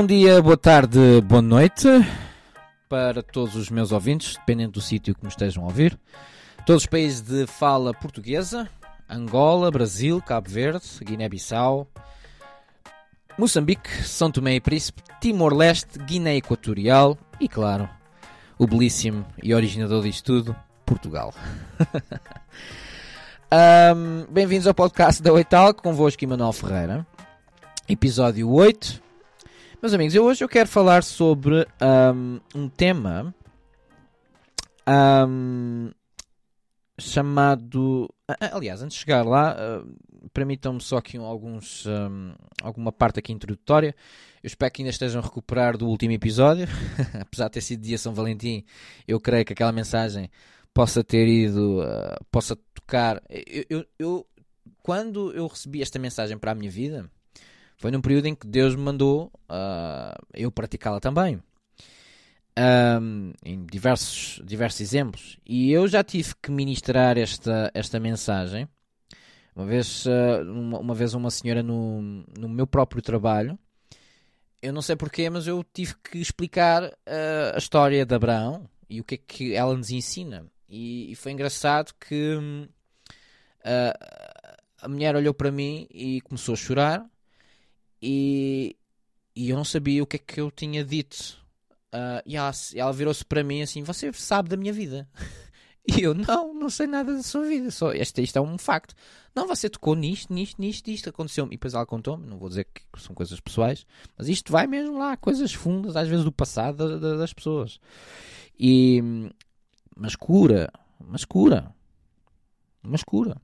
Bom dia, boa tarde, boa noite para todos os meus ouvintes, dependendo do sítio que me estejam a ouvir. Todos os países de fala portuguesa: Angola, Brasil, Cabo Verde, Guiné-Bissau, Moçambique, São Tomé e Príncipe, Timor-Leste, Guiné Equatorial e, claro, o belíssimo e originador disto tudo, Portugal. um, Bem-vindos ao podcast da Oital, convosco Emanuel Ferreira, episódio 8. Meus amigos, eu hoje eu quero falar sobre um, um tema um, chamado. Aliás, antes de chegar lá, uh, permitam-me só aqui alguns, um, alguma parte aqui introdutória. Eu espero que ainda estejam a recuperar do último episódio. Apesar de ter sido dia São Valentim, eu creio que aquela mensagem possa ter ido, uh, possa tocar. Eu, eu, eu, quando eu recebi esta mensagem para a minha vida foi num período em que Deus me mandou uh, eu praticá-la também. Um, em diversos, diversos exemplos. E eu já tive que ministrar esta, esta mensagem. Uma vez, uh, uma, uma, vez uma senhora no, no meu próprio trabalho, eu não sei porquê, mas eu tive que explicar uh, a história de Abraão e o que é que ela nos ensina. E, e foi engraçado que uh, a mulher olhou para mim e começou a chorar e, e eu não sabia o que é que eu tinha dito. Uh, e ela, ela virou-se para mim assim: Você sabe da minha vida? E eu: Não, não sei nada da sua vida. Só, este, isto é um facto. Não, você tocou nisto, nisto, nisto, isto aconteceu-me. E depois ela contou-me: Não vou dizer que são coisas pessoais, mas isto vai mesmo lá, coisas fundas, às vezes do passado da, da, das pessoas. E, mas cura, mas cura, mas cura,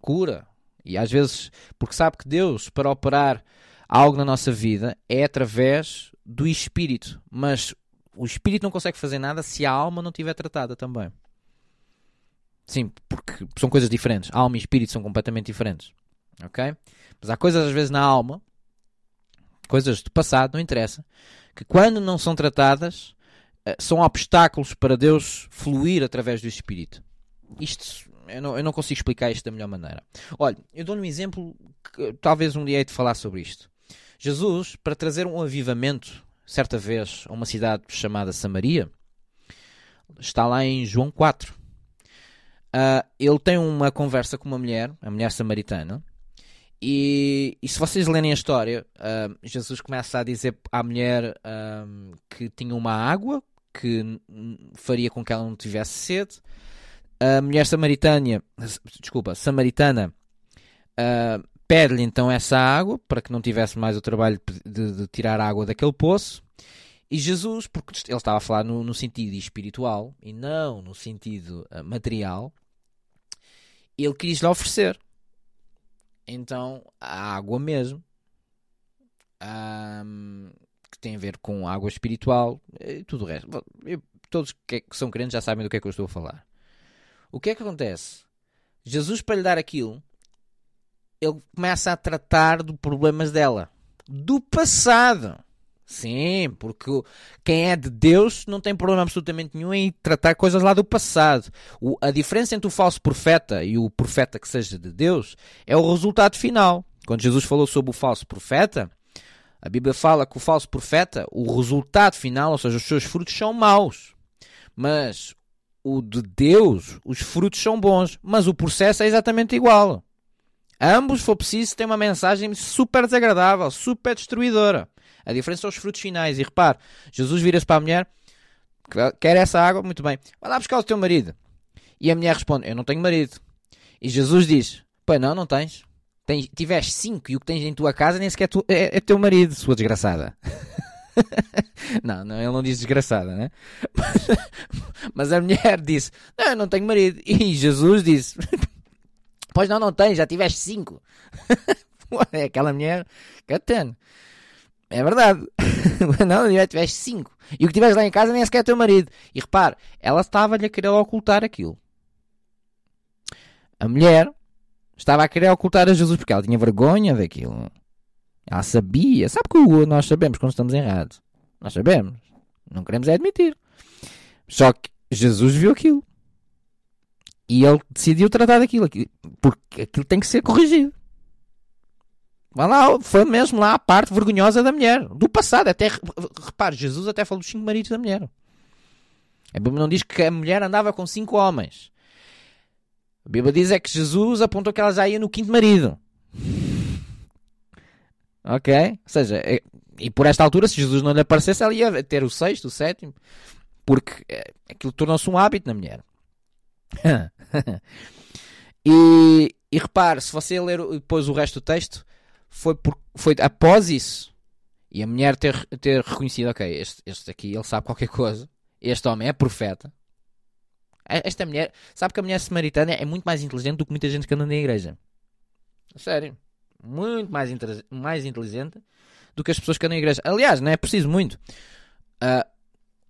cura. E às vezes, porque sabe que Deus, para operar algo na nossa vida, é através do espírito. Mas o espírito não consegue fazer nada se a alma não estiver tratada também. Sim, porque são coisas diferentes. Alma e espírito são completamente diferentes. Ok? Mas há coisas às vezes na alma, coisas do passado, não interessa, que quando não são tratadas, eh, são obstáculos para Deus fluir através do espírito. Isto eu não, eu não consigo explicar isto da melhor maneira. Olha, eu dou-lhe um exemplo que talvez um dia hei de falar sobre isto. Jesus, para trazer um avivamento, certa vez, a uma cidade chamada Samaria, está lá em João 4. Uh, ah, ele tem uma conversa com uma mulher, a mulher samaritana, e, e se vocês lerem a história, uh, Jesus começa a dizer à mulher uh, que tinha uma água que faria com que ela não tivesse sede a mulher samaritana, desculpa, samaritana, uh, pede-lhe então essa água para que não tivesse mais o trabalho de, de, tirar água daquele poço. E Jesus, porque ele estava a falar no, no sentido espiritual e não no sentido uh, material, ele quis lhe oferecer. Então, a água mesmo, um, que tem a ver com água espiritual e tudo o resto. Eu, todos que são crentes já sabem do que é que eu estou a falar. O que é que acontece? Jesus, para lhe dar aquilo, ele começa a tratar de problemas dela. Do passado. Sim, porque quem é de Deus não tem problema absolutamente nenhum em tratar coisas lá do passado. O, a diferença entre o falso profeta e o profeta que seja de Deus é o resultado final. Quando Jesus falou sobre o falso profeta, a Bíblia fala que o falso profeta, o resultado final, ou seja, os seus frutos são maus. Mas o de Deus, os frutos são bons, mas o processo é exatamente igual. Ambos, se for preciso, têm uma mensagem super desagradável, super destruidora. A diferença são os frutos finais. E repare, Jesus vira-se para a mulher, quer essa água? Muito bem, vai lá buscar o teu marido. E a mulher responde, eu não tenho marido. E Jesus diz, pois não, não tens. tens tiveste cinco e o que tens em tua casa nem sequer tu, é, é teu marido, sua desgraçada. não, não, ele não diz desgraçada, né? Mas, mas a mulher disse: Não, eu não tenho marido. E Jesus disse: Pois não, não tens, já tiveste cinco. é aquela mulher tem. É verdade. não, já tiveste cinco. E o que tiveste lá em casa nem sequer é teu marido. E repare, ela estava-lhe a querer ocultar aquilo. A mulher estava a querer ocultar a Jesus porque ela tinha vergonha daquilo. Ela sabia. Sabe que nós sabemos quando estamos errados. Nós sabemos. Não queremos é admitir. Só que Jesus viu aquilo. E ele decidiu tratar daquilo. Porque aquilo tem que ser corrigido. Vai lá, foi mesmo lá a parte vergonhosa da mulher, do passado. Até, repare, Jesus até falou dos cinco maridos da mulher. A Bíblia não diz que a mulher andava com cinco homens. A Bíblia diz é que Jesus apontou que ela já ia no quinto marido. Ok? Ou seja, é, e por esta altura, se Jesus não lhe aparecesse, ela ia ter o sexto, o sétimo, porque é, aquilo tornou-se um hábito na mulher. e, e repare, se você ler depois o resto do texto, foi, por, foi após isso e a mulher ter, ter reconhecido: ok, este, este aqui ele sabe qualquer coisa, este homem é profeta. Esta mulher, sabe que a mulher samaritana é muito mais inteligente do que muita gente que anda na igreja. Sério, muito mais, mais inteligente do que as pessoas que andam na igreja. Aliás, não é preciso muito. Uh,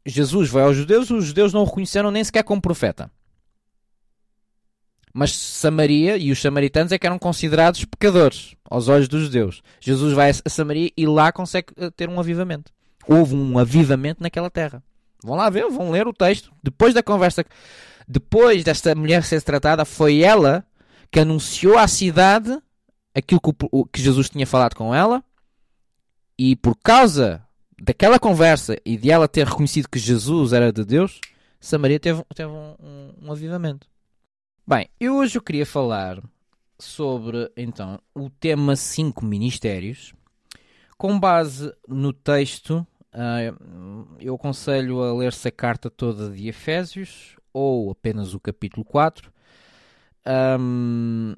Jesus vai aos judeus, os judeus não o reconheceram nem sequer como profeta. Mas Samaria e os samaritanos é que eram considerados pecadores aos olhos dos judeus. Jesus vai a Samaria e lá consegue eh, ter um avivamento. Houve um avivamento naquela terra. Vão lá ver, vão ler o texto. Depois da conversa, depois desta mulher ser tratada, foi ela que anunciou à cidade aquilo que, o, que Jesus tinha falado com ela. E por causa daquela conversa e de ela ter reconhecido que Jesus era de Deus, Samaria teve, teve um, um, um avivamento. Bem, eu hoje eu queria falar sobre então o tema 5 ministérios. Com base no texto, uh, eu aconselho a ler-se a carta toda de Efésios ou apenas o capítulo 4. Um,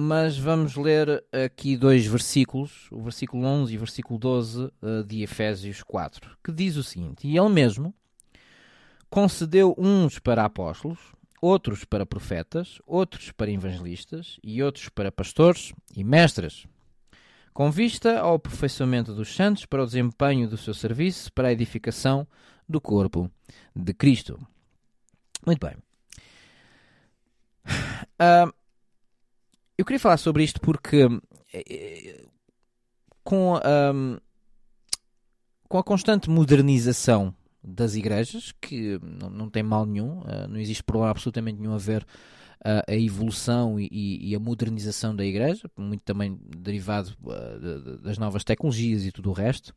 mas vamos ler aqui dois versículos, o versículo 11 e o versículo 12 uh, de Efésios 4, que diz o seguinte: E ele mesmo concedeu uns para apóstolos, outros para profetas, outros para evangelistas e outros para pastores e mestres, com vista ao aperfeiçoamento dos santos para o desempenho do seu serviço para a edificação do corpo de Cristo. Muito bem. Uh, eu queria falar sobre isto porque eh, com, um, com a constante modernização das igrejas, que não, não tem mal nenhum, uh, não existe problema absolutamente nenhum a ver uh, a evolução e, e, a modernização da igreja, muito também derivado das novas tecnologias e tudo o resto.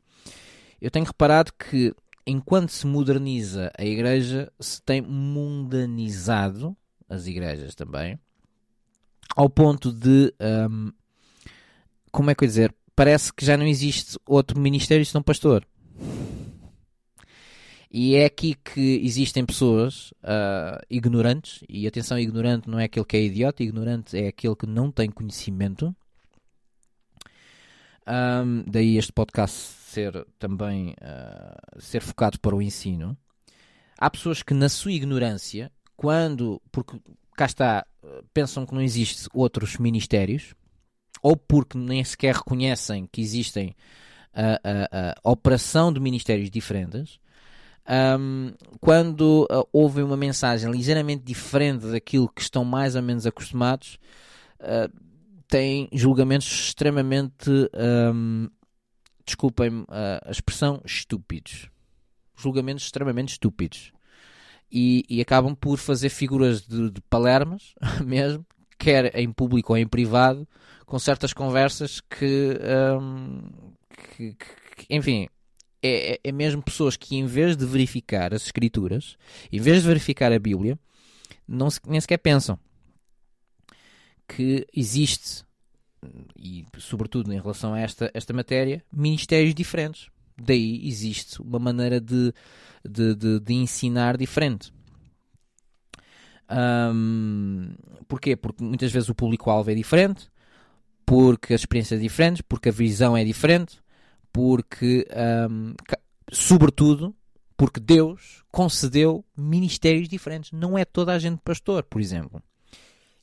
Eu tenho reparado que enquanto se moderniza a igreja, se tem mundanizado as igrejas também, ao ponto de, um, como é que eu dizer, parece que já não existe outro ministério senão pastor. E é aqui que existem pessoas uh, ignorantes, e atenção, ignorante não é aquele que é idiota, ignorante é aquele que não tem conhecimento. Um, daí este podcast ser também uh, ser focado para o ensino. Há pessoas que na sua ignorância, quando, porque cá está, pensam que não existe outros ministérios, ou porque nem sequer reconhecem que existem a, a, a operação de ministérios diferentes, um, quando uh, ouvem uma mensagem ligeiramente diferente daquilo que estão mais ou menos acostumados, uh, têm julgamentos extremamente, um, desculpem uh, a expressão, estúpidos. Julgamentos extremamente estúpidos. E, e acabam por fazer figuras de, de palermas, mesmo, quer em público ou em privado, com certas conversas que, um, que, que enfim, é, é, é mesmo pessoas que, em vez de verificar as Escrituras, em vez de verificar a Bíblia, não se, nem sequer pensam que existe, e sobretudo em relação a esta, esta matéria, ministérios diferentes. Daí existe uma maneira de, de, de, de ensinar diferente. Um, porquê? Porque muitas vezes o público-alvo é diferente, porque as experiências são diferentes, porque a visão é diferente, porque, um, sobretudo, porque Deus concedeu ministérios diferentes. Não é toda a gente pastor, por exemplo.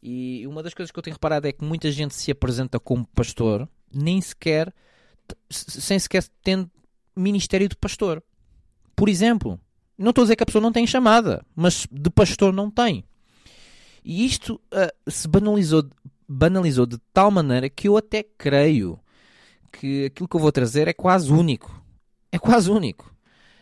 E uma das coisas que eu tenho reparado é que muita gente se apresenta como pastor, nem sequer, sem sequer ter ministério de pastor. Por exemplo, não estou a dizer que a pessoa não tem chamada, mas de pastor não tem. E isto uh, se banalizou, banalizou de tal maneira que eu até creio que aquilo que eu vou trazer é quase único. É quase único.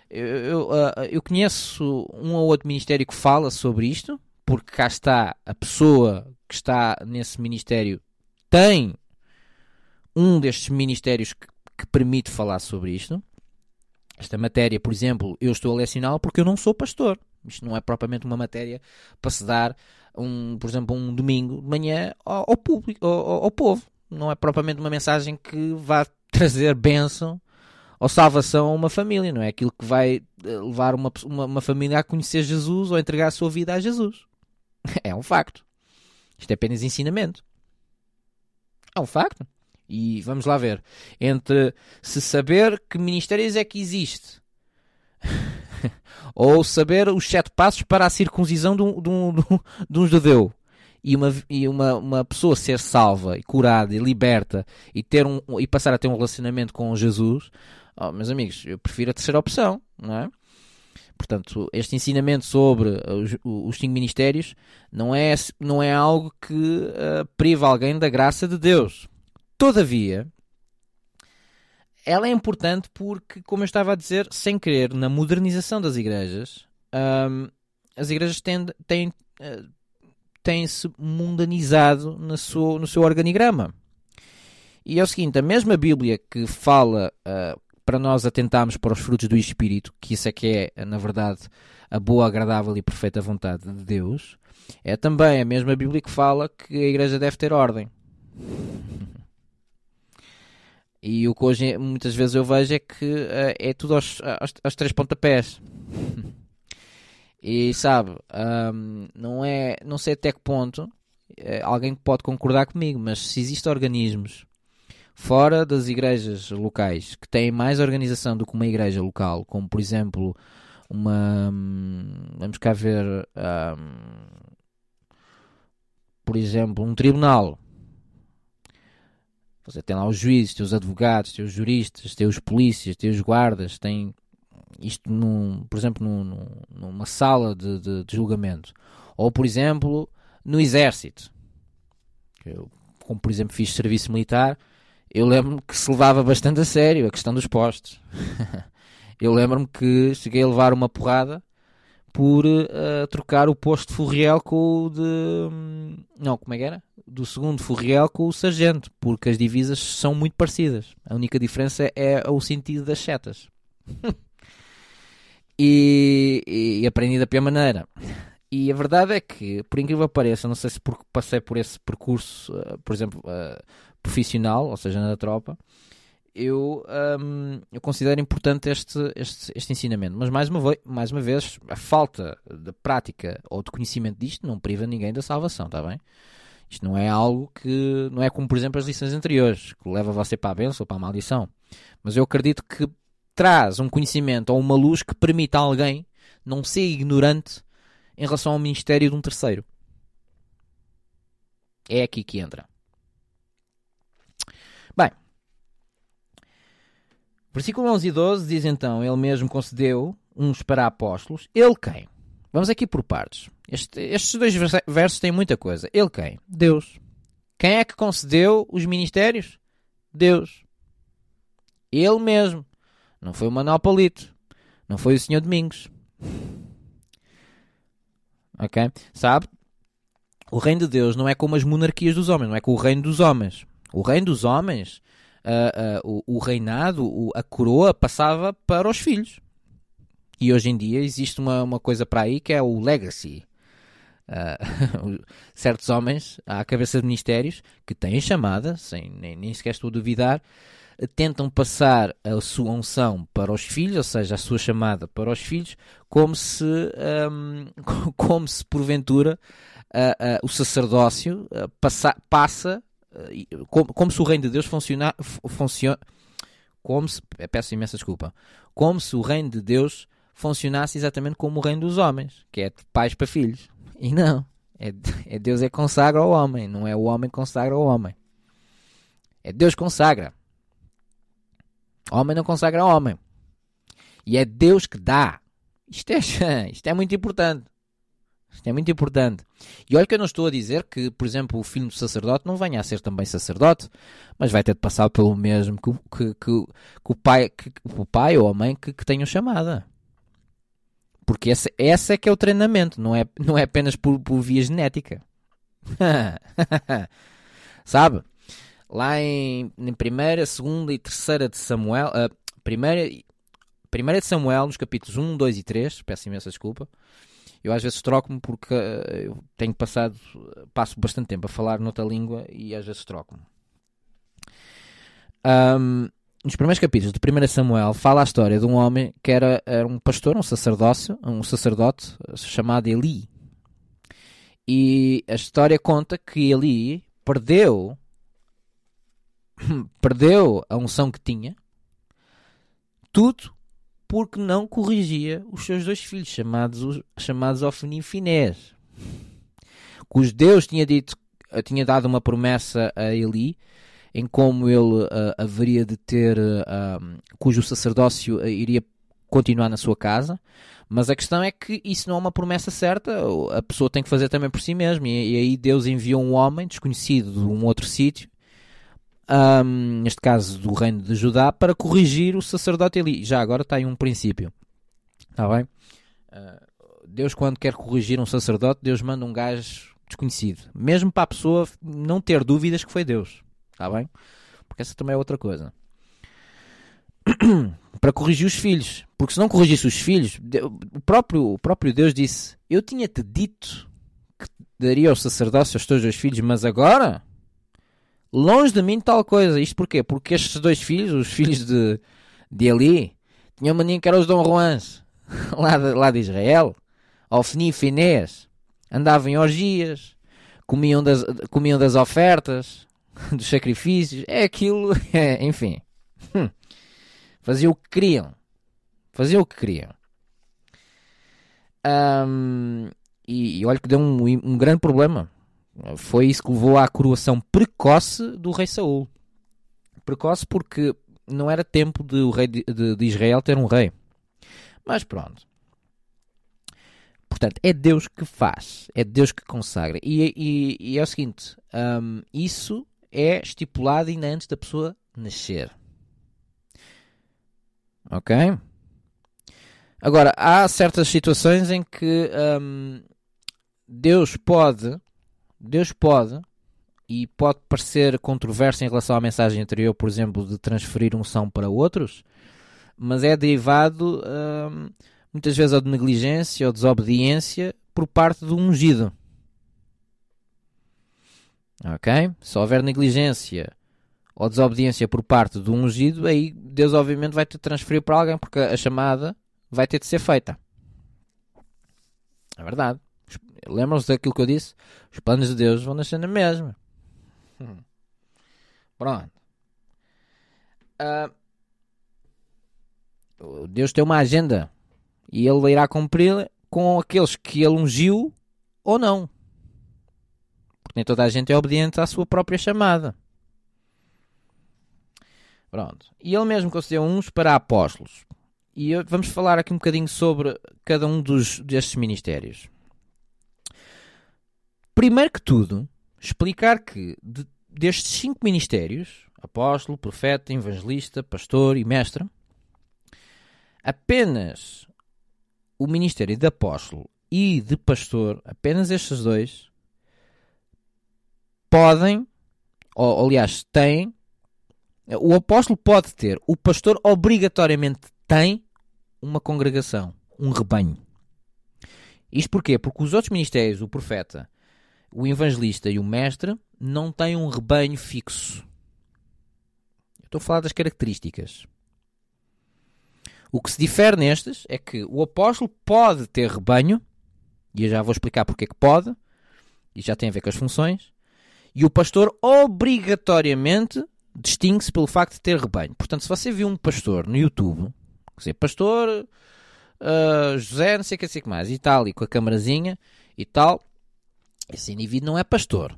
Eu, eu, uh, eu conheço um ou outro ministério que fala sobre isto, porque cá está a pessoa que está nesse ministério tem um destes ministérios que, que permite falar sobre isto. Esta matéria, por exemplo, eu estou a lecioná-la porque eu não sou pastor. Isto não é propriamente uma matéria para se dar, um, por exemplo, um domingo de manhã ao, ao público, ao, ao, povo. Não é propriamente uma mensagem que vá trazer bênção ou salvação a uma família. Não é aquilo que vai eh, levar uma, uma, uma família a conhecer Jesus ou entregar a sua vida a Jesus. É um facto. Isto é apenas ensinamento. É um facto. E vamos lá ver. Entre se saber que ministérios é que existe, ou saber os sete passos para a circuncisão de um, de um, de um judeu, e, uma, e uma, uma pessoa ser salva e curada e liberta e, ter um, e passar a ter um relacionamento com Jesus, oh, meus amigos, eu prefiro a terceira opção, não é? Portanto, este ensinamento sobre os, os cinco ministérios não é, não é algo que uh, priva alguém da graça de Deus. Todavia, ela é importante porque, como eu estava a dizer, sem querer, na modernização das igrejas, um, as igrejas têm, têm, uh, têm-se mundanizado no seu, no seu organigrama. E é o seguinte: a mesma Bíblia que fala uh, para nós atentarmos para os frutos do Espírito, que isso é que é, na verdade, a boa, agradável e perfeita vontade de Deus, é também a mesma Bíblia que fala que a igreja deve ter ordem. E o que hoje muitas vezes eu vejo é que uh, é tudo aos, aos, aos, três pontapés. e sabe, um, não é, não sei até que ponto uh, alguém pode concordar comigo, mas se existem organismos fora das igrejas locais que têm mais organização do que uma igreja local, como por exemplo uma hum, vamos cá ver um, por exemplo um tribunal você tem lá os juízes, tem os advogados, tem os juristas, tem os polícias, tem os guardas, tem isto, num, por exemplo, num, numa sala de, de, de, julgamento. Ou, por exemplo, no exército. Eu, como, por exemplo, fiz serviço militar, eu lembro-me que se levava bastante a sério a questão dos postos. eu lembro-me que cheguei a levar uma porrada por uh, trocar o posto de Furriel com o de. Hum, não, como é que era? do segundo Furriel com o sargento, porque as divisas são muito parecidas. A única diferença é o sentido das setas. e, e, aprendi da pior maneira. E a verdade é que, por incrível que pareça, não sei se porque passei por esse percurso, uh, por exemplo, uh, profissional, ou seja, na tropa, eu, um, eu considero importante este, este, este ensinamento. Mas, mais uma, mais uma vez, a falta de prática ou de conhecimento disto não priva ninguém da salvação, está bem? Isto não é algo que. Não é como, por exemplo, as lições anteriores, que leva você para a benção ou para a maldição. Mas eu acredito que traz um conhecimento ou uma luz que permite a alguém não ser ignorante em relação ao ministério de um terceiro. É aqui que entra. Bem, versículo 11 e 12 diz então: Ele mesmo concedeu uns para apóstolos. Ele quem? Vamos aqui por partes. Este, estes dois versos têm muita coisa. Ele quem? Deus. Quem é que concedeu os ministérios? Deus. Ele mesmo. Não foi o Manuel Palito. Não foi o Senhor Domingos. Ok? Sabe? O reino de Deus não é como as monarquias dos homens, não é com o reino dos homens. O reino dos homens, uh, uh, o, o, reinado, o, a coroa passava para os filhos. E hoje em dia existe uma, uma coisa para aí que é o legacy. Uh, certos homens à cabeça de ministérios que têm chamada, sem nem, nem sequer estou a duvidar, tentam passar a sua unção para os filhos, ou seja, a sua chamada para os filhos, como se, um, como se porventura uh, uh, o sacerdócio passa, passa como, como, se o reino de Deus funciona, funciona como se, peço imensa desculpa, como se o reino de Deus funcionasse exatamente como o reino dos homens, que é de pais para filhos. E não. É, é Deus é consagra ao homem, não é o homem que consagra ao homem. É Deus consagra. Homem não consagra ao homem. E é Deus que dá. Isto é, isto é muito importante. Isto é muito importante. E olha que eu não estou a dizer que, por exemplo, o filho do sacerdote não venha a ser também sacerdote, mas vai ter de passar pelo mesmo que, que, que, que o, pai, que, o pai ou a mãe que, que tenham chamada. Porque esse, esse é que é o treinamento, não é, não é apenas por, por via genética. Sabe? Lá em, em primeira, segunda e terceira de Samuel, uh, primeira, primeira de Samuel, nos capítulos 1, 2 e 3, peço imensa desculpa. Eu às vezes troco-me porque uh, eu tenho passado, passo bastante tempo a falar noutra língua e às vezes troco-me. Um, nos primeiros capítulos de 1 Samuel fala a história de um homem que era, era um pastor, um sacerdócio, um sacerdote chamado Eli. E a história conta que Eli perdeu perdeu a unção que tinha, tudo porque não corrigia os seus dois filhos, chamados, chamados Finés, cujo Deus tinha, dito, tinha dado uma promessa a Eli em como ele uh, haveria de ter, uh, cujo sacerdócio iria continuar na sua casa, mas a questão é que isso não é uma promessa certa, a pessoa tem que fazer também por si mesma, e, e aí Deus enviou um homem desconhecido de um outro sítio, um, neste caso do reino de Judá, para corrigir o sacerdote Eli. Já agora está aí um princípio, está bem? Deus, quando quer corrigir um sacerdote, Deus manda um gajo desconhecido, mesmo para a pessoa não ter dúvidas que foi Deus. Está bem? Porque essa também é outra coisa. Para corrigir os filhos. Porque se não corrigisse os filhos, o próprio, o próprio Deus disse: Eu tinha-te dito que daria ao sacerdócio aos teus dois filhos, mas agora, longe de mim tal coisa. Isto porquê? Porque estes dois filhos, os filhos de, de Eli, tinham maninho que eram os Dom Juans, lá de, lá de Israel, Ofni e Finés, andavam em orgias, comiam das, comiam das ofertas, dos sacrifícios, é aquilo, é, enfim. Hum. Faziam o que queriam. Faziam o que queriam. Um, e, e olha que deu um, um grande problema. Foi isso que levou à coroação precoce do rei Saul. Precoce porque não era tempo de o rei de, de, de Israel ter um rei. Mas pronto. Portanto, é Deus que faz, é Deus que consagra. E, e, e é o seguinte: um, isso é estipulado ainda antes da pessoa nascer. Ok? Agora, há certas situações em que hum, Deus pode, Deus pode, e pode parecer controverso em relação à mensagem anterior, por exemplo, de transferir unção para outros, mas é derivado hum, muitas vezes ou de negligência ou desobediência por parte do ungido. Ok? Se houver negligência ou desobediência por parte do ungido, aí Deus obviamente vai te transferir para alguém, porque a chamada vai ter de ser feita. É verdade. Lembram-se daquilo que eu disse? Os planos de Deus vão nascer na mesma. Pronto. Uh, Deus tem uma agenda e Ele irá cumprir com aqueles que Ele ungiu ou não nem toda a gente é obediente à sua própria chamada. Pronto. E ele mesmo concedeu uns para apóstolos. E vamos falar aqui um bocadinho sobre cada um dos, destes ministérios. Primeiro que tudo, explicar que de, destes cinco ministérios, apóstolo, profeta, evangelista, pastor e mestre, apenas o ministério de apóstolo e de pastor, apenas estes dois, podem, ou aliás, têm, o apóstolo pode ter, o pastor obrigatoriamente tem uma congregação, um rebanho. Isto porquê? Porque os outros ministérios, o profeta, o evangelista e o mestre, não têm um rebanho fixo. Estou a falar das características. O que se difere nestes é que o apóstolo pode ter rebanho, e eu já vou explicar porque é que pode, e já tem a ver com as funções, e o pastor obrigatoriamente distingue-se pelo facto de ter rebanho. Portanto, se você viu um pastor no YouTube, quer dizer, pastor uh, José, não sei o que, que mais, e tal, e com a camarazinha e tal, esse indivíduo não é pastor.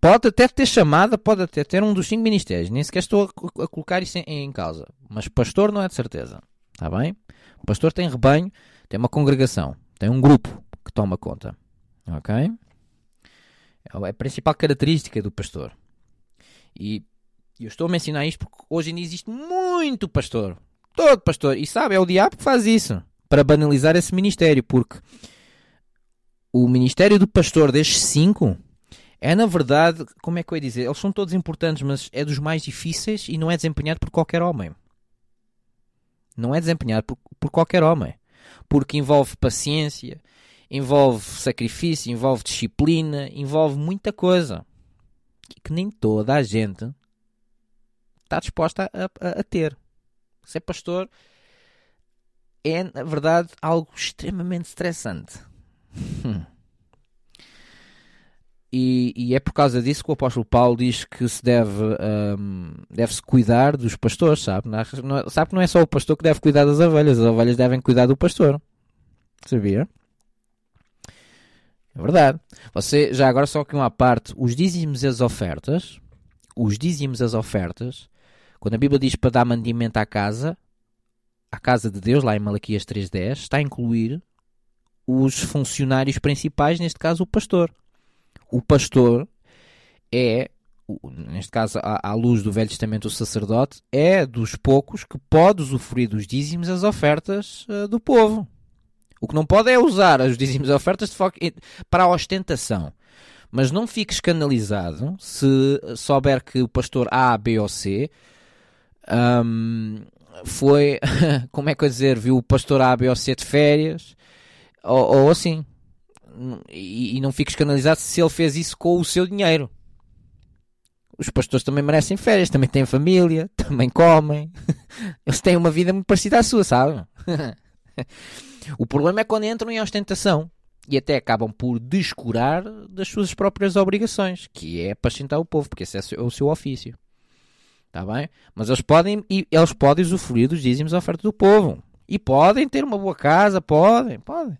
Pode até ter chamada, pode até ter um dos cinco ministérios, nem sequer estou a, a colocar isso em, em, causa. Mas pastor não é de certeza. Está bem? O pastor tem rebanho, tem uma congregação, tem um grupo que toma conta. Ok? É a principal característica do pastor. E eu estou a mencionar isto porque hoje ainda existe muito pastor. Todo pastor. E sabe, é o diabo que faz isso. Para banalizar esse ministério. Porque o ministério do pastor destes cinco É na verdade, como é que eu ia dizer? Eles são todos importantes, mas é dos mais difíceis e não é desempenhado por qualquer homem. Não é desempenhado por, por qualquer homem. Porque envolve paciência, envolve sacrifício, envolve disciplina, envolve muita coisa que nem toda a gente está disposta a, a, a ter. Ser pastor é, na verdade, algo extremamente estressante. E, e, é por causa disso que o apóstolo Paulo diz que se deve, um, deve-se cuidar dos pastores, sabe? Não, é, sabe que não é só o pastor que deve cuidar das ovelhas, as ovelhas devem cuidar do pastor. Sabia? É verdade. Você, já agora só aqui uma parte, os dízimos e as ofertas, os dízimos e as ofertas, quando a Bíblia diz para dar mandamento à casa, à casa de Deus, lá em Malaquias 3.10, está a incluir os funcionários principais, neste caso o pastor o pastor é, neste caso à, luz do Velho Testamento, o sacerdote, é dos poucos que pode usufruir dos dízimos as ofertas uh, do povo. O que não pode é usar os dízimos e ofertas para a ostentação. Mas não fique escandalizado se souber que o pastor A, B ou C um, foi, como é que eu dizer, viu o pastor A, B ou C de férias ou, ou assim e, e não fico escandalizado se ele fez isso com o seu dinheiro. Os pastores também merecem férias, também têm família, também comem. Eles têm uma vida muito parecida à sua, sabe? o problema é quando entram em ostentação e até acabam por descurar das suas próprias obrigações, que é apacentar o povo, porque esse é o seu ofício. Está bem? Mas eles podem, eles podem usufruir dos dízimos da oferta do povo. E podem ter uma boa casa, podem, podem.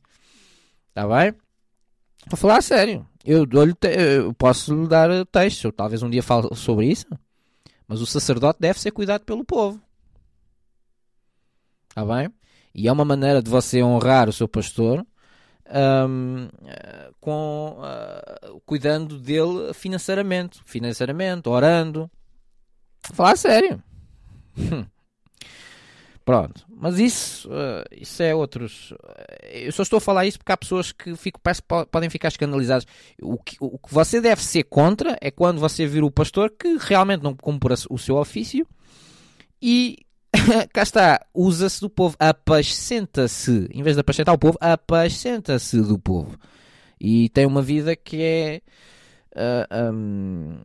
Está bem? Vou falar sério. Eu, eu posso dar texto. Talvez um dia fale sobre isso. Mas o sacerdote deve ser cuidado pelo povo. Está bem? E é uma maneira de você honrar o seu pastor um, com, uh, cuidando dele financeiramente. Financeiramente, orando. Falar sério. Pronto, mas isso, uh, isso é outros. Eu só estou a falar isso porque há pessoas que fico, parece, podem ficar escandalizadas. O que, o que você deve ser contra é quando você vir o pastor que realmente não cumpre o seu ofício e cá está, usa-se do povo, apacenta-se, em vez de apacentar o povo, apacenta-se do povo e tem uma vida que é. Uh, ah, um,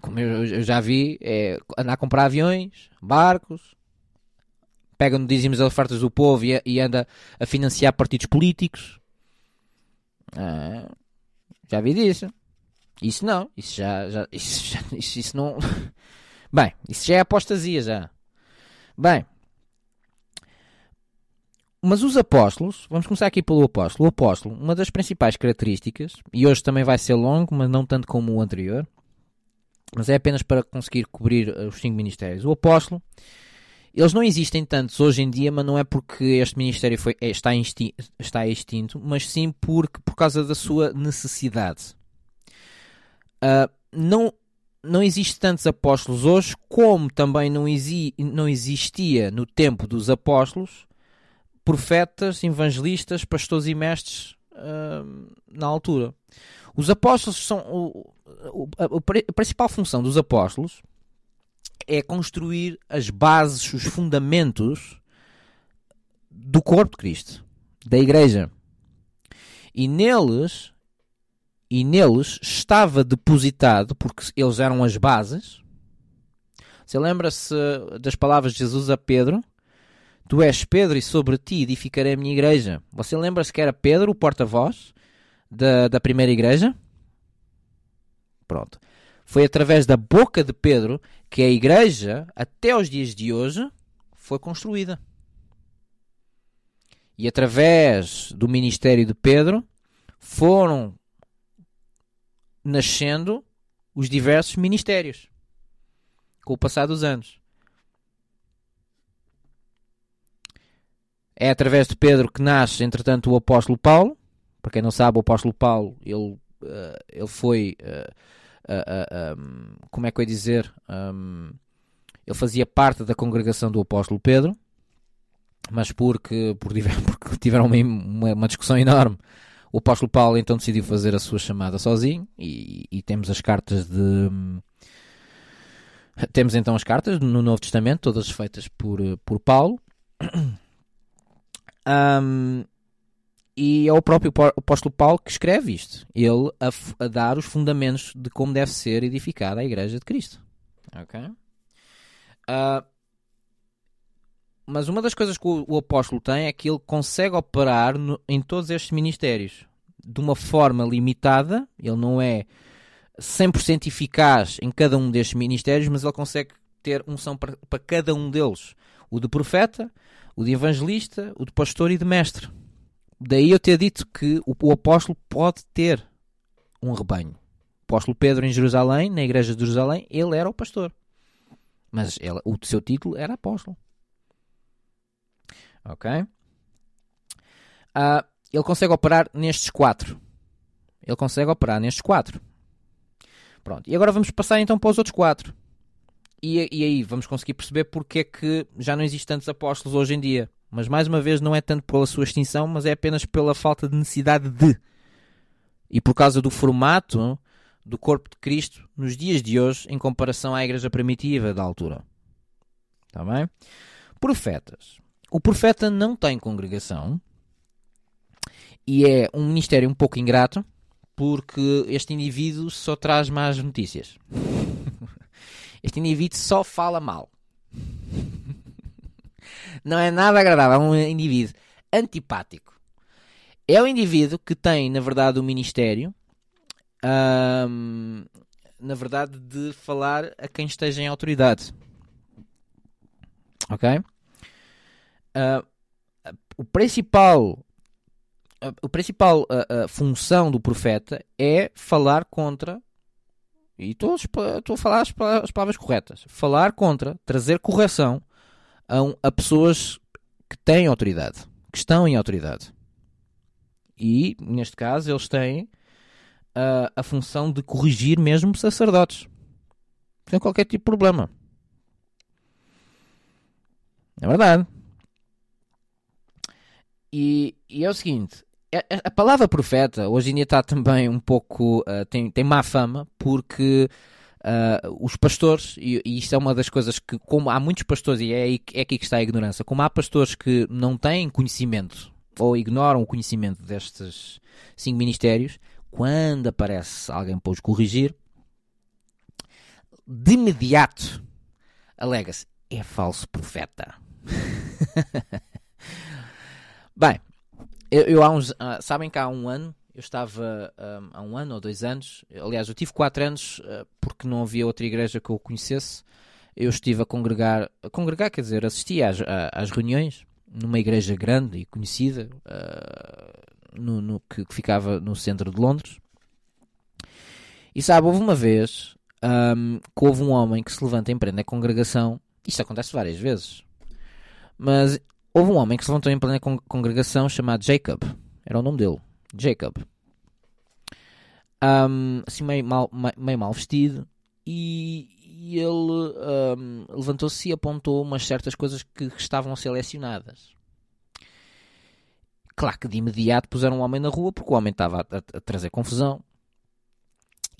como eu, eu já vi, é andar a comprar aviões, barcos, pega no as ofertas do povo e, e, anda a financiar partidos políticos. Ah, já vi disso. Isso não, isso já, já, isso, isso, isso não. Bem, isso já é apostasia já. Bem, mas os apóstolos, vamos começar aqui pelo apóstolo. O apóstolo, uma das principais características, e hoje também vai ser longo, mas não tanto como o anterior, mas é apenas para conseguir cobrir eh, os cinco ministérios. O apóstolo, eles não existem tantos hoje em dia, mas não é porque este ministério foi, é, está, extinto, está extinto, mas sim porque, por causa da sua necessidade. Uh, não, não existem tantos apóstolos hoje, como também não, exi, não existia no tempo dos apóstolos profetas, evangelistas, pastores e mestres uh, na altura. Os apóstolos são. O, o, a, a principal função dos apóstolos é construir as bases, os fundamentos do corpo de Cristo, da igreja. E neles, e neles estava depositado, porque eles eram as bases. Você lembra-se das palavras de Jesus a Pedro? Tu és Pedro e sobre ti edificarei a minha igreja. Você lembra-se que era Pedro o porta-voz da, da primeira igreja? Pronto. Foi através da boca de Pedro que a igreja, até os dias de hoje, foi construída. E através do ministério de Pedro foram nascendo os diversos ministérios com o passar dos anos. É através de Pedro que nasce, entretanto, o apóstolo Paulo. Para quem não sabe, o apóstolo Paulo, ele, uh, ele foi. Uh, um, como é que eu ia dizer? Um, ele fazia parte da congregação do apóstolo Pedro, mas porque, por, porque tiveram uma, uma, discussão enorme, O apóstolo Paulo então decidiu fazer a sua chamada sozinho e, e temos as cartas de. Temos então as cartas no Novo Testamento, todas feitas por, por Paulo. Um, e é o próprio apóstolo Paulo que escreve isto. Ele a, a, dar os fundamentos de como deve ser edificada a Igreja de Cristo. Ok? Uh, mas uma das coisas que o, o, apóstolo tem é que ele consegue operar no, em todos estes ministérios de uma forma limitada. Ele não é 100% eficaz em cada um destes ministérios, mas ele consegue ter unção para, para cada um deles. O de profeta, o de evangelista, o de pastor e de mestre. Daí eu ter dito que o, o apóstolo pode ter um rebanho. O apóstolo Pedro em Jerusalém, na igreja de Jerusalém, ele era o pastor. Mas ele, o seu título era apóstolo. Ok? Uh, ele consegue operar nestes quatro. Ele consegue operar nestes quatro. Pronto. E agora vamos passar então para os outros quatro. E, e aí vamos conseguir perceber porque é que já não existem tantos apóstolos hoje em dia. Mas mais uma vez não é tanto pela sua extinção, mas é apenas pela falta de necessidade de. E por causa do formato do corpo de Cristo nos dias de hoje em comparação à igreja primitiva da altura. Está bem? Profetas. O profeta não tem congregação e é um ministério um pouco ingrato porque este indivíduo só traz más notícias. Este indivíduo só fala mal. Não é nada agradável. É um indivíduo antipático. É um indivíduo que tem, na verdade, o ministério, na verdade, de falar a quem esteja em autoridade. Ok? Uh, o principal a, principal a, a função do profeta é falar contra e estou a falar as, as palavras corretas. Falar contra, trazer correção a, a pessoas que têm autoridade, que estão em autoridade. E, neste caso, eles têm a, a função de corrigir mesmo sacerdotes. Sem qualquer tipo de problema. É verdade. E, e, é o seguinte: a palavra profeta hoje em dia está também um pouco. Uh, tem, tem má fama porque uh, os pastores, e, e, isto é uma das coisas que, como há muitos pastores, e é, é aqui que está a ignorância, como há pastores que não têm conhecimento ou ignoram o conhecimento destes cinco ministérios, quando aparece alguém para os corrigir, de imediato alega-se: é falso profeta. Bem, eu, eu há uns. Uh, sabem que há um ano eu estava um, há um ano ou dois anos, aliás, eu tive quatro anos uh, porque não havia outra igreja que eu conhecesse. Eu estive a congregar, a congregar, quer dizer, assistia às, às reuniões numa igreja grande e conhecida uh, no, no que, que, ficava no centro de Londres. E sabe, houve uma vez um, que houve um homem que se levanta em plena congregação. Isto acontece várias vezes. Mas Houve um homem que se levantou em plena congregação chamado Jacob. Era o nome dele. Jacob. Um, assim meio mal, meio mal vestido. E, e ele um, levantou-se e apontou umas certas coisas que estavam selecionadas. Claro que de imediato puseram um homem na rua porque o homem estava a, a, a trazer confusão.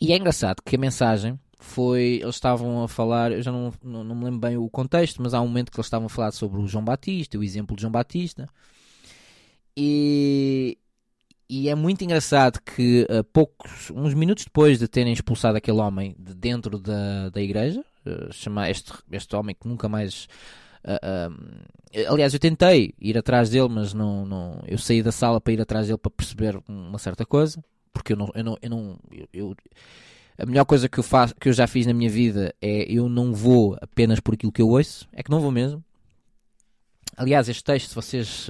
E é engraçado que a mensagem foi. Eles estavam a falar, eu já não, não, não, me lembro bem o contexto, mas há um momento que eles estavam a falar sobre o João Batista, o exemplo de João Batista. E, e é muito engraçado que uh, poucos, uns minutos depois de terem expulsado aquele homem de dentro da, da igreja, uh, chamar este, este homem que nunca mais. Uh, aliás, eu tentei ir atrás dele, mas não, não, eu saí da sala para ir atrás dele para perceber uma certa coisa, porque eu não, eu não, eu, não, eu, eu a melhor coisa que eu, faço, que eu já fiz na minha vida é eu não vou apenas por aquilo que eu ouço, é que não vou mesmo. Aliás, este texto, vocês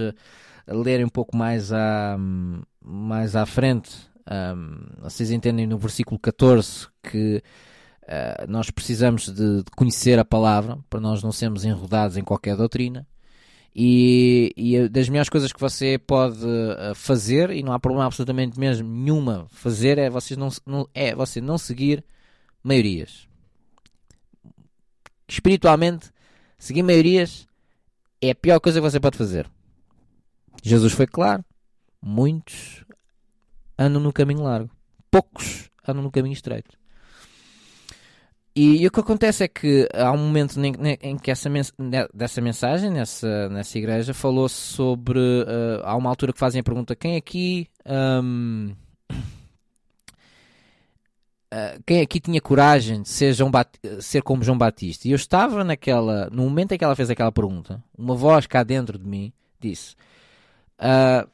lerem um pouco mais à, mais à frente, um, vocês entendem no versículo 14 que uh, nós precisamos de, de, conhecer a palavra para nós não sermos enrodados em qualquer doutrina. E, e, das melhores coisas que você pode eh, fazer, e não há problema absolutamente mesmo nenhuma fazer, é, vocês não, não, é você não seguir maiorias. Espiritualmente, seguir maiorias é a pior coisa que você pode fazer. Jesus foi claro. Muitos andam no caminho largo. Poucos andam no caminho estreito. E, e, o que acontece é que há um momento em, em que essa mens dessa mensagem, nessa, nessa igreja, falou-se sobre. Uh, há uma altura que fazem a pergunta: quem aqui. Um, Uh, quem aqui tinha coragem de ser, João ser como João Batista? E eu estava naquela. No momento em que ela fez aquela pergunta, uma voz cá dentro de mim disse: uh,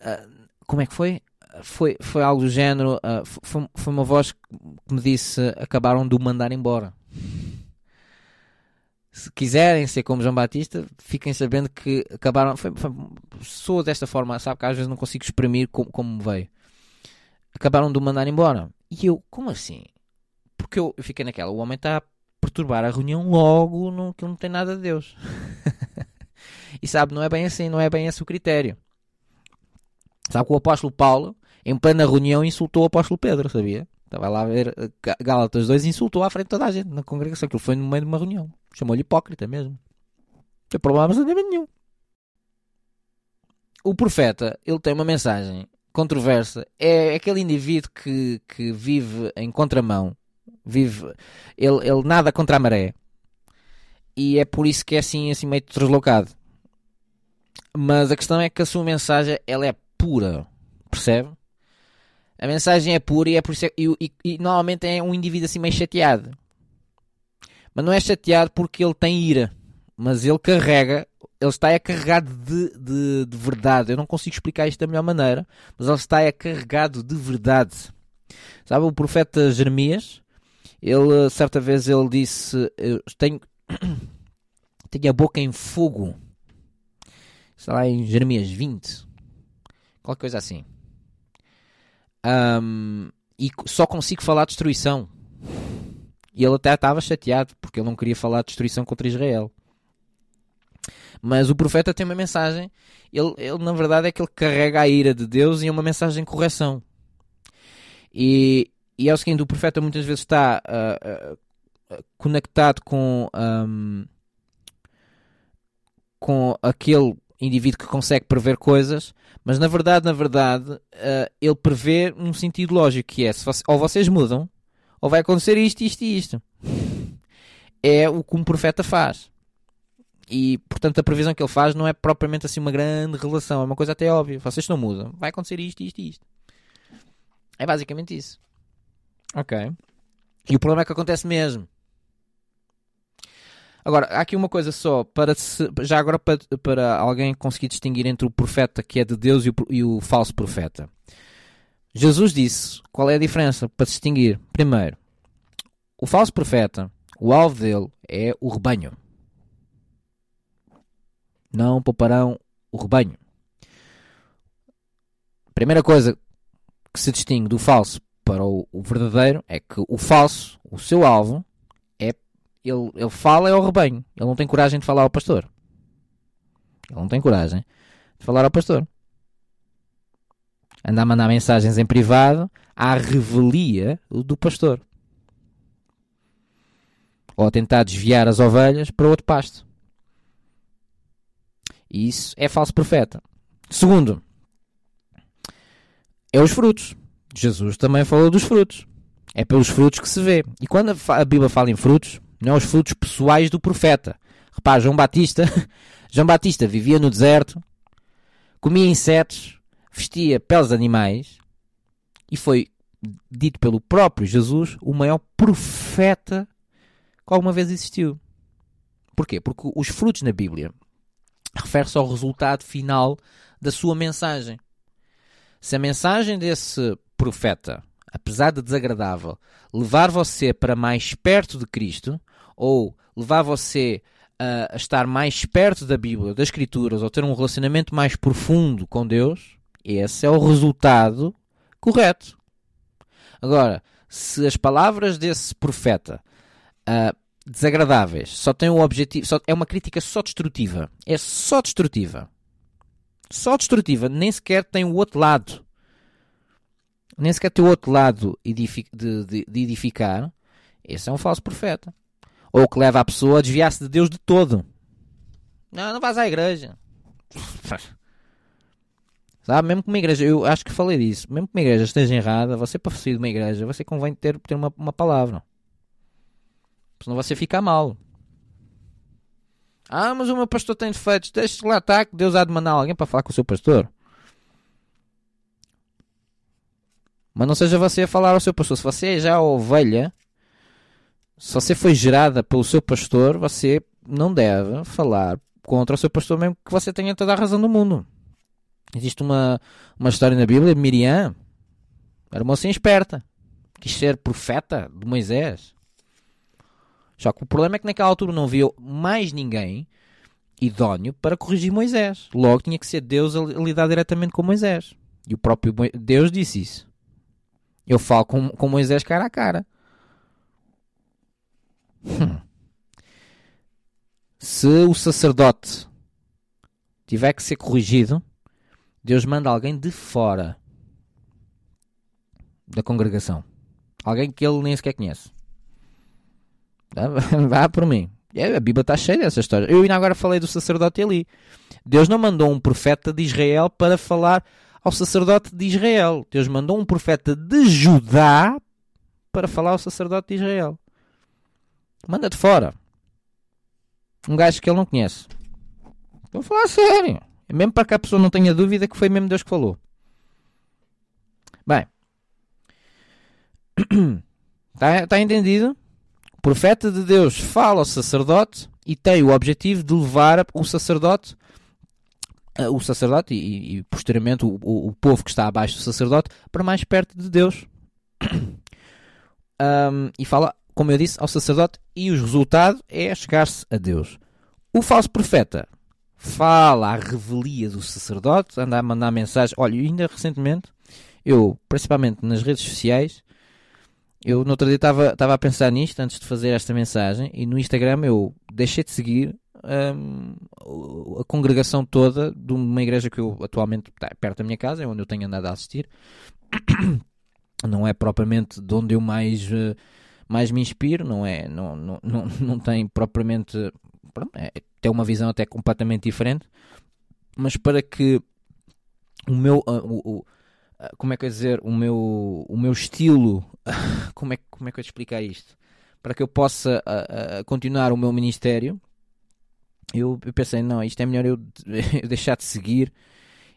uh, Como é que foi? Foi, foi algo do género. Foi, foi, uma voz que me disse: Acabaram de o mandar embora. Se quiserem ser como João Batista, fiquem sabendo que acabaram. Foi, foi, sou desta forma, sabe que às vezes não consigo exprimir como, como veio acabaram de o mandar embora. E eu, como assim? Porque eu, fiquei naquela, o homem está a perturbar a reunião logo no, que não tem nada de Deus. e sabe, não é bem assim, não é bem esse o critério. Sabe que o apóstolo Paulo, em plena reunião, insultou o apóstolo Pedro, sabia? Estava lá a ver eh, Gálatas 2 e insultou à frente de toda a gente na congregação. Aquilo foi no meio de uma reunião. Chamou-lhe hipócrita mesmo. Não tem problema nenhum. O profeta, ele tem uma mensagem controversa é aquele indivíduo que, que vive em contramão, vive, ele, ele nada contra a maré e é por isso que é assim, assim meio deslocado. Mas a questão é que a sua mensagem ela é pura, percebe? A mensagem é pura e é por isso é, e, e, e normalmente é um indivíduo assim meio chateado. Mas não é chateado porque ele tem ira, mas ele carrega ele está é carregado de, de, de, verdade. Eu não consigo explicar isto da melhor maneira, mas ele está é carregado de verdade. Sabe, o profeta Jeremias, ele certa vez ele disse: Eu tenho, tenho a boca em fogo. Está lá em Jeremias 20, qualquer coisa assim. Um, e só consigo falar de destruição. E ele até estava chateado porque ele não queria falar de destruição contra Israel. Mas o profeta tem uma mensagem, ele, ele na verdade é que ele carrega a ira de Deus e é uma mensagem de correção. E, e é o seguinte: o profeta muitas vezes está uh, uh, conectado com, um, com aquele indivíduo que consegue prever coisas, mas na verdade, na verdade, uh, ele prevê um sentido lógico que é se você, ou vocês mudam, ou vai acontecer isto, isto e isto. É o que um profeta faz. E, portanto, a previsão que ele faz não é propriamente assim uma grande relação. É uma coisa até óbvia. Vocês não mudam. Vai acontecer isto, isto e isto. É basicamente isso. Ok. E o problema é que acontece mesmo. Agora, há aqui uma coisa só. Para se, já agora, para, para alguém conseguir distinguir entre o profeta que é de Deus e o, e o falso profeta. Jesus disse qual é a diferença para distinguir. Primeiro, o falso profeta, o alvo dele é o rebanho não pouparão o rebanho. A primeira coisa que se distingue do falso para o, o verdadeiro é que o falso, o seu alvo, ele, ele fala ao rebanho. Ele não tem coragem de falar ao pastor. Ele não tem coragem de falar ao pastor. Anda a mandar mensagens em privado à revelia do pastor. Ou a tentar desviar as ovelhas para outro pasto. E isso é falso profeta. Segundo, é os frutos. Jesus também falou dos frutos. É pelos frutos que se vê. E quando a Bíblia fala em frutos, não os frutos pessoais do profeta. Repare, João Batista, João Batista vivia no deserto, comia insetos, vestia peles de animais e foi dito pelo próprio Jesus o maior profeta que alguma vez existiu. Porquê? Porque os frutos na Bíblia refere-se ao resultado final da sua mensagem. Se a mensagem desse profeta, apesar de desagradável, levar você para mais perto de Cristo, ou levar você a, estar mais perto da Bíblia, das Escrituras, ou ter um relacionamento mais profundo com Deus, esse é o resultado correto. Agora, se as palavras desse profeta uh, desagradáveis, só tem o objetivo, só, é uma crítica só destrutiva. É só destrutiva. Só destrutiva, nem sequer tem o outro lado. Nem sequer tem o outro lado de, de, de edificar. Esse é um falso profeta. Ou que leva a pessoa a desviar-se de Deus de todo. Não, não vais à igreja. Sabe? Mesmo que uma igreja, eu acho que falei disso, mesmo que uma igreja esteja errada, você para sair de uma igreja, você convém ter, ter uma, uma palavra. Senão você fica mal. Ah, mas o meu pastor tem defeitos. Deixe lá estar que Deus há de mandar alguém para falar com o seu pastor. Mas não seja você a falar ao seu pastor. Se você é já ovelha, se você foi gerada pelo seu pastor, você não deve falar contra o seu pastor, mesmo que você tenha toda a razão do mundo. Existe uma, uma história na Bíblia Miriam. Era uma moça esperta. Quis ser profeta de Moisés. Só que o problema é que naquela altura não havia mais ninguém idóneo para corrigir Moisés. Logo tinha que ser Deus a lidar diretamente com Moisés. E o próprio Deus disse isso. Eu falo com, com Moisés cara a cara. Hum. Se o sacerdote tiver que ser corrigido, Deus manda alguém de fora da congregação. Alguém que ele nem sequer conhece. Vá por mim. É, a Bíblia está cheia dessa história. Eu ainda agora falei do sacerdote ali. Deus não mandou um profeta de Israel para falar ao sacerdote de Israel. Deus mandou um profeta de Judá para falar ao sacerdote de Israel. Manda de fora. Um gajo que ele não conhece. Estou a falar a sério. É mesmo para que a pessoa não tenha dúvida que foi mesmo Deus que falou. Bem. Está tá entendido? O profeta de Deus fala ao sacerdote e tem o objetivo de levar o sacerdote, eh, o sacerdote e, e posteriormente o, o, o, povo que está abaixo do sacerdote para mais perto de Deus. Um, e fala, como eu disse, ao sacerdote e o resultado é chegar-se a Deus. O falso profeta fala à revelia do sacerdote, anda a mandar mensagem. Olha, ainda recentemente, eu, principalmente nas redes sociais, eu no outro dia estava a pensar nisto antes de fazer esta mensagem e no Instagram eu deixei de seguir um, a congregação toda de uma igreja que eu atualmente está perto da minha casa, é onde eu tenho andado a assistir. Não é propriamente de onde eu mais, uh, mais me inspiro, não é? Não, não, não, não tem propriamente. É, tem uma visão até completamente diferente, mas para que o meu. Uh, o, o, ah, como é que eu dizer, o meu, o meu estilo, como é, como é que eu te explicar isto? Para que eu possa uh, continuar o meu ministério, eu, eu, pensei, não, isto é melhor eu, eu, deixar de seguir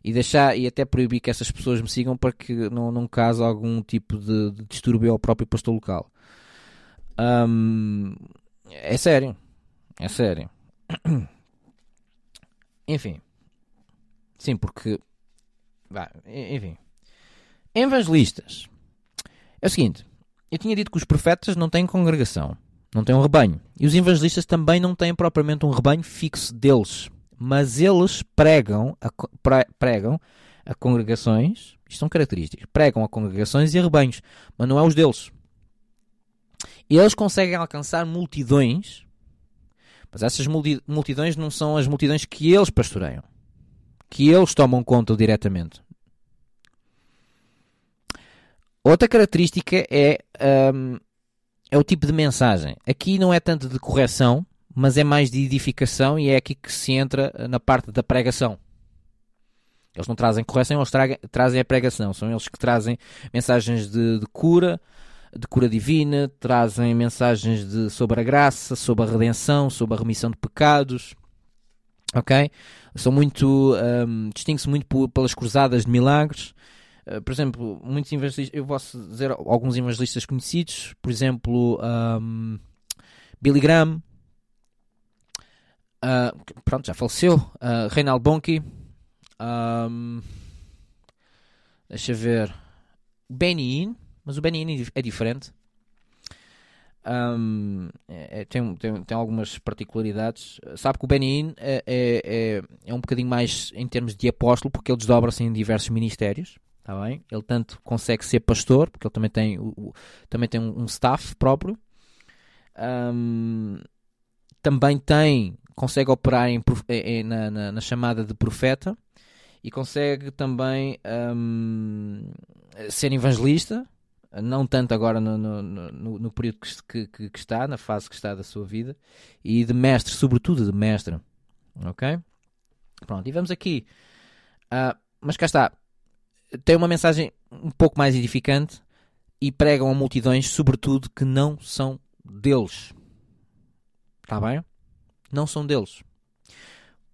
e deixar e até proibir que essas pessoas me sigam para que não, não cause algum tipo de, de distúrbio ao próprio pastor local. Um, é sério, é sério. Enfim, sim, porque, enfim. Evangelistas. É o seguinte: eu tinha dito que os profetas não têm congregação, não têm um rebanho. E os evangelistas também não têm propriamente um rebanho fixo deles. Mas eles pregam a, pregam a congregações, isto são características, pregam a congregações e a rebanhos, mas não é os deles. Eles conseguem alcançar multidões, mas essas multidões não são as multidões que eles pastoreiam, que eles tomam conta diretamente. Outra característica é, um, é o tipo de mensagem. Aqui não é tanto de correção, mas é mais de edificação e é aqui que se entra na parte da pregação. Eles não trazem correção, eles tra trazem a pregação. São eles que trazem mensagens de, de, cura, de cura divina, trazem mensagens de, sobre a graça, sobre a redenção, sobre a remissão de pecados. Ok? São muito. Um, Distingue-se muito pelas cruzadas de milagres. Eh, por exemplo, muitos evangelistas, eu posso dizer alguns evangelistas conhecidos, por exemplo, um, Billy Graham, uh, pronto, já faleceu, uh, Reinald Bonnke, um, deixa ver, Benny Hinn, mas o Benny Hinn é diferente. Um, é, é, tem, tem, tem algumas particularidades. Sabe que o Benin é, é, é, é um bocadinho mais em termos de apóstolo, porque ele desdobra-se em diversos ministérios. Tá bem? Ele tanto consegue ser pastor, porque ele também tem, o, também tem um, staff próprio. Um, também tem, consegue operar em, em, na, na, na, chamada de profeta e consegue também um, ser evangelista, não tanto agora no, no, no, no período que, que, que, está, na fase que está da sua vida, e de mestre, sobretudo de mestre. Ok? Pronto, e vamos aqui. Uh, mas cá está têm uma mensagem um pouco mais edificante e pregam a multidões, sobretudo, que não são deles. Está bem? Não são deles.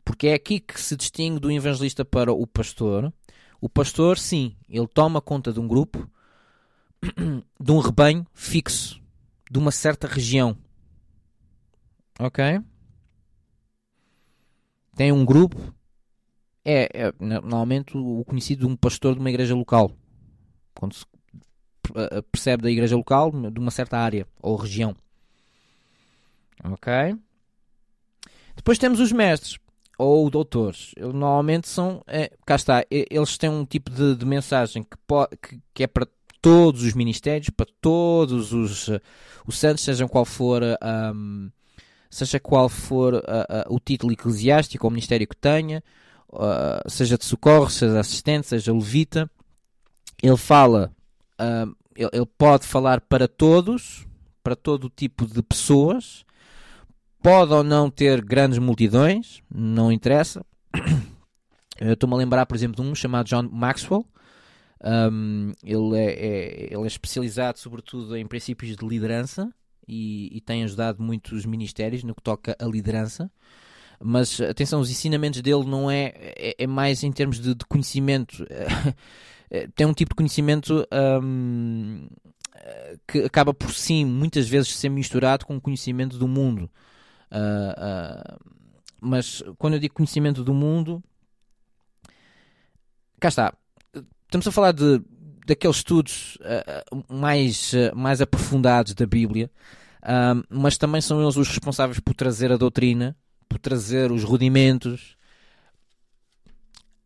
Porque é aqui que se distingue do evangelista para o pastor. O pastor, sim, ele toma conta de um grupo, de um rebanho fixo, de uma certa região. Ok? Tem um grupo, é, é normalmente o conhecido de um pastor de uma igreja local. Quando se percebe da igreja local, de uma certa área ou região. Ok? Depois temos os mestres ou doutores. Eles normalmente são, é, cá está, eles têm um tipo de, de mensagem que, pode, que, que, é para todos os ministérios, para todos os, uh, os santos, seja qual for, um, seja qual for uh, uh, o título eclesiástico ou ministério que tenha, seja de socorro, seja assistente, seja levita. Ele fala, ele, ele pode falar para todos, para todo tipo de pessoas, pode ou não ter grandes multidões, não interessa. Estou-me a lembrar, por exemplo, de um chamado John Maxwell. Um, ele, é, é, ele é especializado, sobretudo, em princípios de liderança e, e, tem ajudado muitos ministérios no que toca a liderança. Mas atenção, os ensinamentos dele não é, é, é mais em termos de, de conhecimento. tem um tipo de conhecimento um, que acaba por sim, muitas vezes, ser misturado com o conhecimento do mundo. Uh, uh, mas quando eu digo conhecimento do mundo, cá está. Estamos a falar de, daqueles estudos uh, mais, mais aprofundados da Bíblia, mas também são eles os responsáveis por trazer a doutrina, por trazer os rudimentos.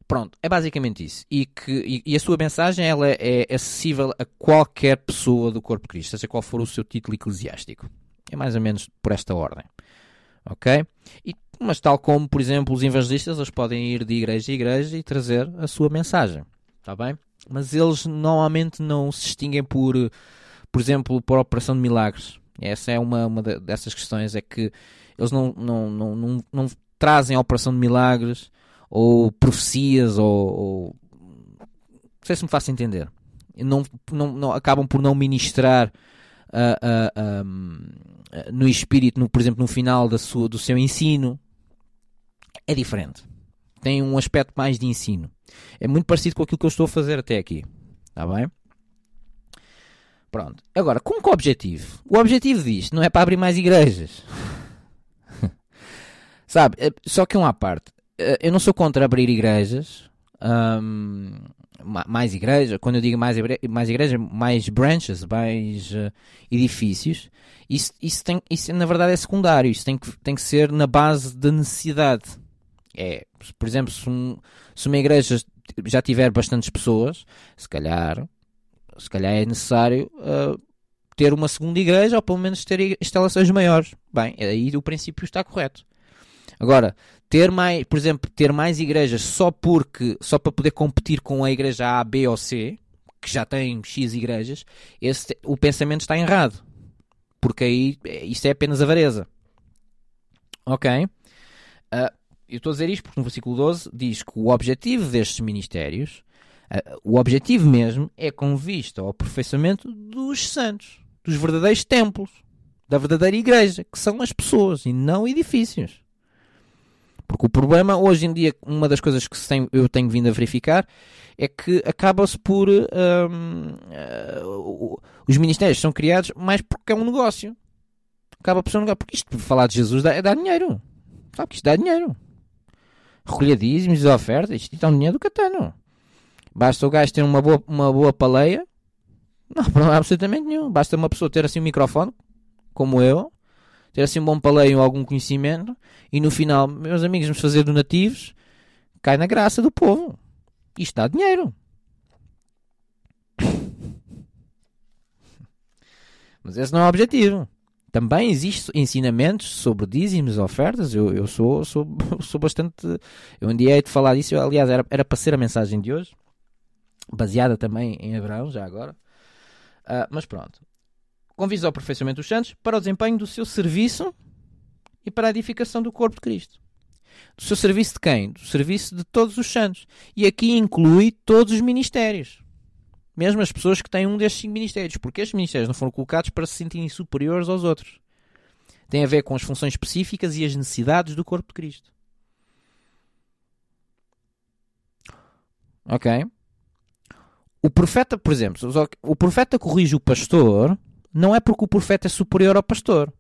Pronto, é basicamente isso. E, que, e, e a sua mensagem ela é, acessível a qualquer pessoa do corpo de Cristo, seja qual for o seu título eclesiástico. É mais ou menos por esta ordem ok? E, mas tal como, por exemplo, os evangelistas, eles podem ir de igreja a igreja e trazer a sua mensagem, está bem? Mas eles normalmente não se distinguem por, por exemplo, por operação de milagres. Essa é uma, uma dessas questões, é que eles não, não, não, não, não trazem a operação de milagres ou profecias ou, ou... não sei se me faço entender. Não, não, não, acabam por não ministrar uh, uh, no espírito, no, por exemplo, no final da sua, do seu ensino, é diferente. Tem um aspecto mais de ensino. É muito parecido com aquilo que eu estou a fazer até aqui. Está bem? Pronto. Agora, com que objetivo? O objetivo disto não é para abrir mais igrejas. Sabe? É, só que um à parte. Eh, eu não sou contra abrir igrejas. Um, mais igreja, quando eu digo mais, mais igreja, mais branches, mais uh, edifícios, isso, isso, tem, isso na verdade é secundário, isso tem que, tem que ser na base da necessidade. É, por exemplo, se, um, se uma igreja já tiver bastantes pessoas, se calhar, se calhar é necessário uh, ter uma segunda igreja ou pelo menos ter instalações maiores. Bem, aí o princípio está correto. Agora, ter mais, por exemplo, ter mais igrejas só porque, só para poder competir com a igreja A, B ou C, que já tem X igrejas, esse, o pensamento está errado. Porque aí isto é apenas avareza. Ok? Uh, eu estou a dizer isto porque no versículo 12 diz que o objetivo destes ministérios, uh, o objetivo mesmo, é com vista ao aperfeiçoamento dos santos, dos verdadeiros templos, da verdadeira igreja, que são as pessoas e não edifícios. Porque o problema, hoje em dia, uma das coisas que tem, eu tenho vindo a verificar é que acaba-se por. Um, uh, os ministérios são criados mais porque é um negócio. Acaba por ser um negócio. Porque isto, falar de Jesus, dá, dá dinheiro. Sabe que isto dá dinheiro. Recolher dízimos e ofertas, dá um dinheiro do catano. Basta o gajo ter uma boa, uma boa paleia. Não, não absolutamente nenhum. Basta uma pessoa ter assim um microfone, como eu, ter assim um bom paleio ou algum conhecimento, e no final, meus amigos, vamos fazer donativos, cai na graça do povo. Isto dá dinheiro. Mas esse não é o objetivo. Também existem ensinamentos sobre dízimos, ofertas. Eu, eu sou, sou, sou bastante. Eu um dia hei de falar disso. Eu, aliás, era, era para ser a mensagem de hoje, baseada também em Abraão, já agora. Uh, mas pronto com visão ao aperfeiçoamento dos santos, para o desempenho do seu serviço e para a edificação do corpo de Cristo. Do seu serviço de quem? Do serviço de todos os santos. E aqui inclui todos os ministérios. Mesmo as pessoas que têm um destes cinco ministérios. Porque estes ministérios não foram colocados para se sentirem superiores aos outros. Tem a ver com as funções específicas e as necessidades do corpo de Cristo. Ok? O profeta, por exemplo, o profeta corrige o pastor, não é porque o profeta é superior ao pastor.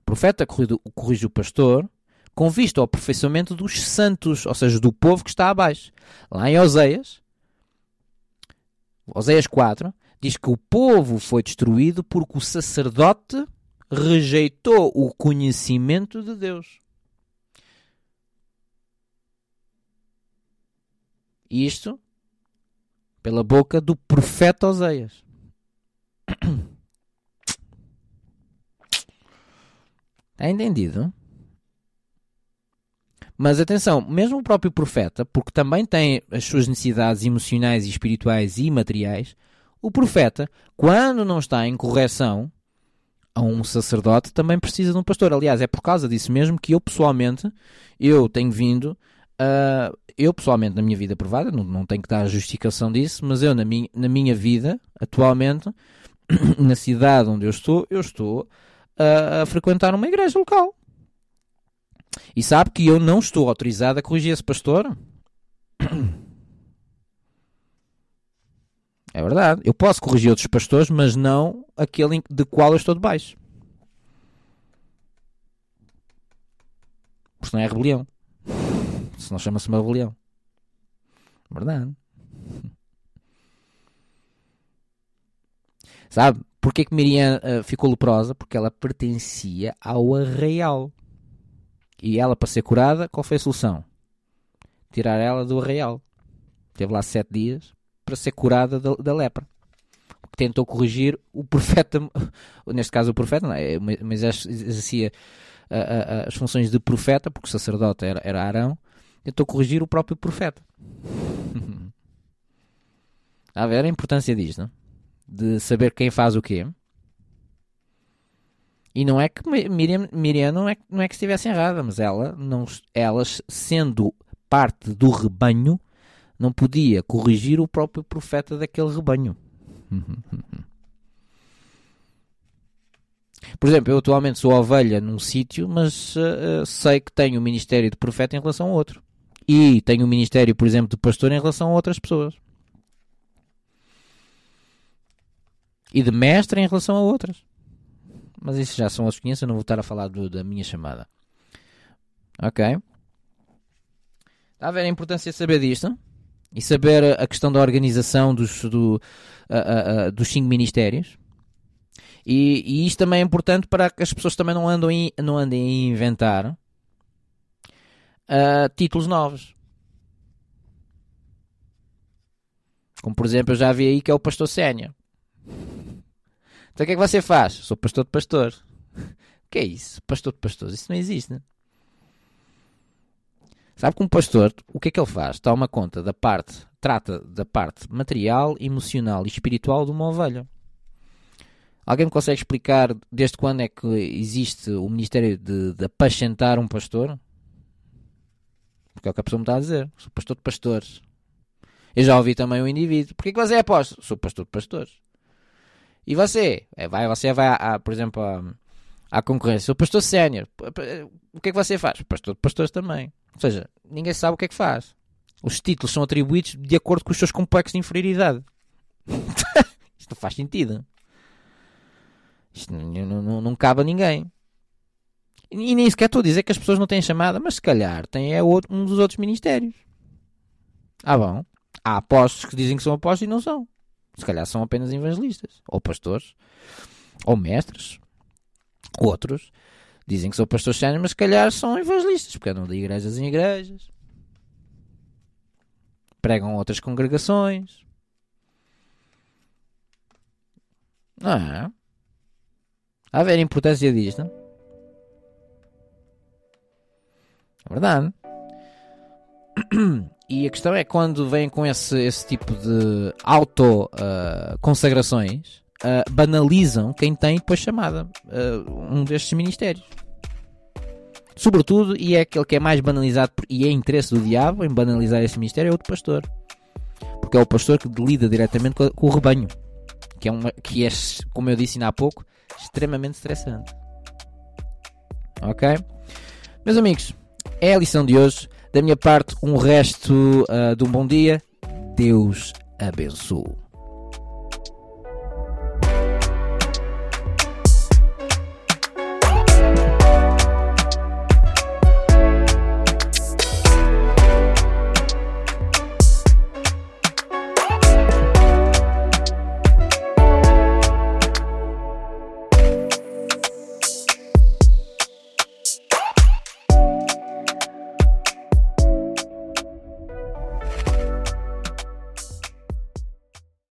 O profeta corrige o pastor com vista ao aperfeiçoamento dos santos, ou seja, do povo que está abaixo. Lá em Oseias, Oseias 4, diz que o povo foi destruído porque o sacerdote rejeitou o conhecimento de Deus. Isto pela boca do profeta Oseias. Está entendido? Mas atenção, mesmo o próprio profeta, porque também tem as suas necessidades emocionais e espirituais e materiais, o profeta, quando não está em correção a um sacerdote, também precisa de um pastor. Aliás, é por causa disso mesmo que eu pessoalmente, eu tenho vindo Uh, eu pessoalmente na minha vida privada, não, não tenho que dar a justificação disso, mas eu na minha, na minha vida, atualmente, na cidade onde eu estou, eu estou a, a frequentar uma igreja local. E sabe que eu não estou autorizado a corrigir esse pastor? É verdade. Eu posso corrigir outros pastores, mas não aquele de qual eu estou debaixo. Porque não é rebelião senão chama-se uma rebelião. Verdade. Sabe? Porquê que Miriam uh, ficou leprosa? Porque ela pertencia ao arraial. E ela, para ser curada, qual foi a solução? Tirar ela do arraial. Teve lá sete dias para ser curada da, da lepra. Tentou corrigir o profeta, neste caso o profeta, não é? mas exercia as funções de profeta, porque o sacerdote era, era Arão, tentou corrigir o próprio profeta. a ver a importância disto, não? de saber quem faz o quê. E não é que Miriam, Miriam não, é, não é que estivesse errada, mas ela, não, elas, sendo parte do rebanho, não podia corrigir o próprio profeta daquele rebanho. Por exemplo, eu atualmente sou ovelha num sítio, mas uh, sei que tenho o ministério de profeta em relação a outro e tenho o ministério, por exemplo, de pastor em relação a outras pessoas. E de mestre em relação a outras. Mas isso já são outros 500, eu não vou estar a falar do, da minha chamada. Ok? Está a ver a importância de saber disto? E saber a questão da organização dos, do, dos cinco ministérios? E, e, isto também é importante para que as pessoas também não, andem, não andem a inventar uh, títulos novos. Como por exemplo, eu já vi aí que é o pastor sénior. Então o que é que você faz? Sou pastor de pastor. O que é isso? Pastor de pastores? Isso não existe, né? Sabe que um pastor, o que é que ele faz? Toma conta da parte, trata da parte material, emocional e espiritual de uma ovelha. Alguém me consegue explicar desde quando é que existe o ministério de, de apacentar um pastor? Porque é o que a pessoa me está a dizer. Sou pastor de pastores. Eu já ouvi também um indivíduo. Porquê que você é apóstolo? Sou pastor de pastores. E você? É, vai, você vai, a, por exemplo, à, concorrência. Sou pastor sénior. O que é que você faz? Pastor de pastores também. Ou seja, ninguém sabe o que é que faz. Os títulos são atribuídos de acordo com os seus complexos de inferioridade. Isto não faz sentido. Isto não, não, não cabe a ninguém. E nem sequer estou a dizer que as pessoas não têm chamada, mas se calhar tem é outro, um dos outros ministérios. Ah, bom. Há apóstolos que dizem que são apóstolos e não são. Se calhar são apenas evangelistas, ou pastores, ou mestres. Outros dizem que são pastores sérios, mas se calhar são evangelistas, porque andam de igrejas em igrejas. Pregam outras congregações. Não é? Há a ver a importância disto. É verdade. E a questão é quando vêm com esse, esse tipo de auto-consagrações, uh, uh, banalizam quem tem depois chamada uh, um destes ministérios. Sobretudo, e é aquele que é mais banalizado e é interesse do diabo em banalizar esse mistério, é o pastor. Porque é o pastor que lida diretamente com, com o rebanho. Que é, uma, que é, como eu disse ainda há pouco, extremamente estressante. Ok? Meus amigos, é a lição de hoje. Da minha parte, um resto uh, de um bom dia. Deus abençoe.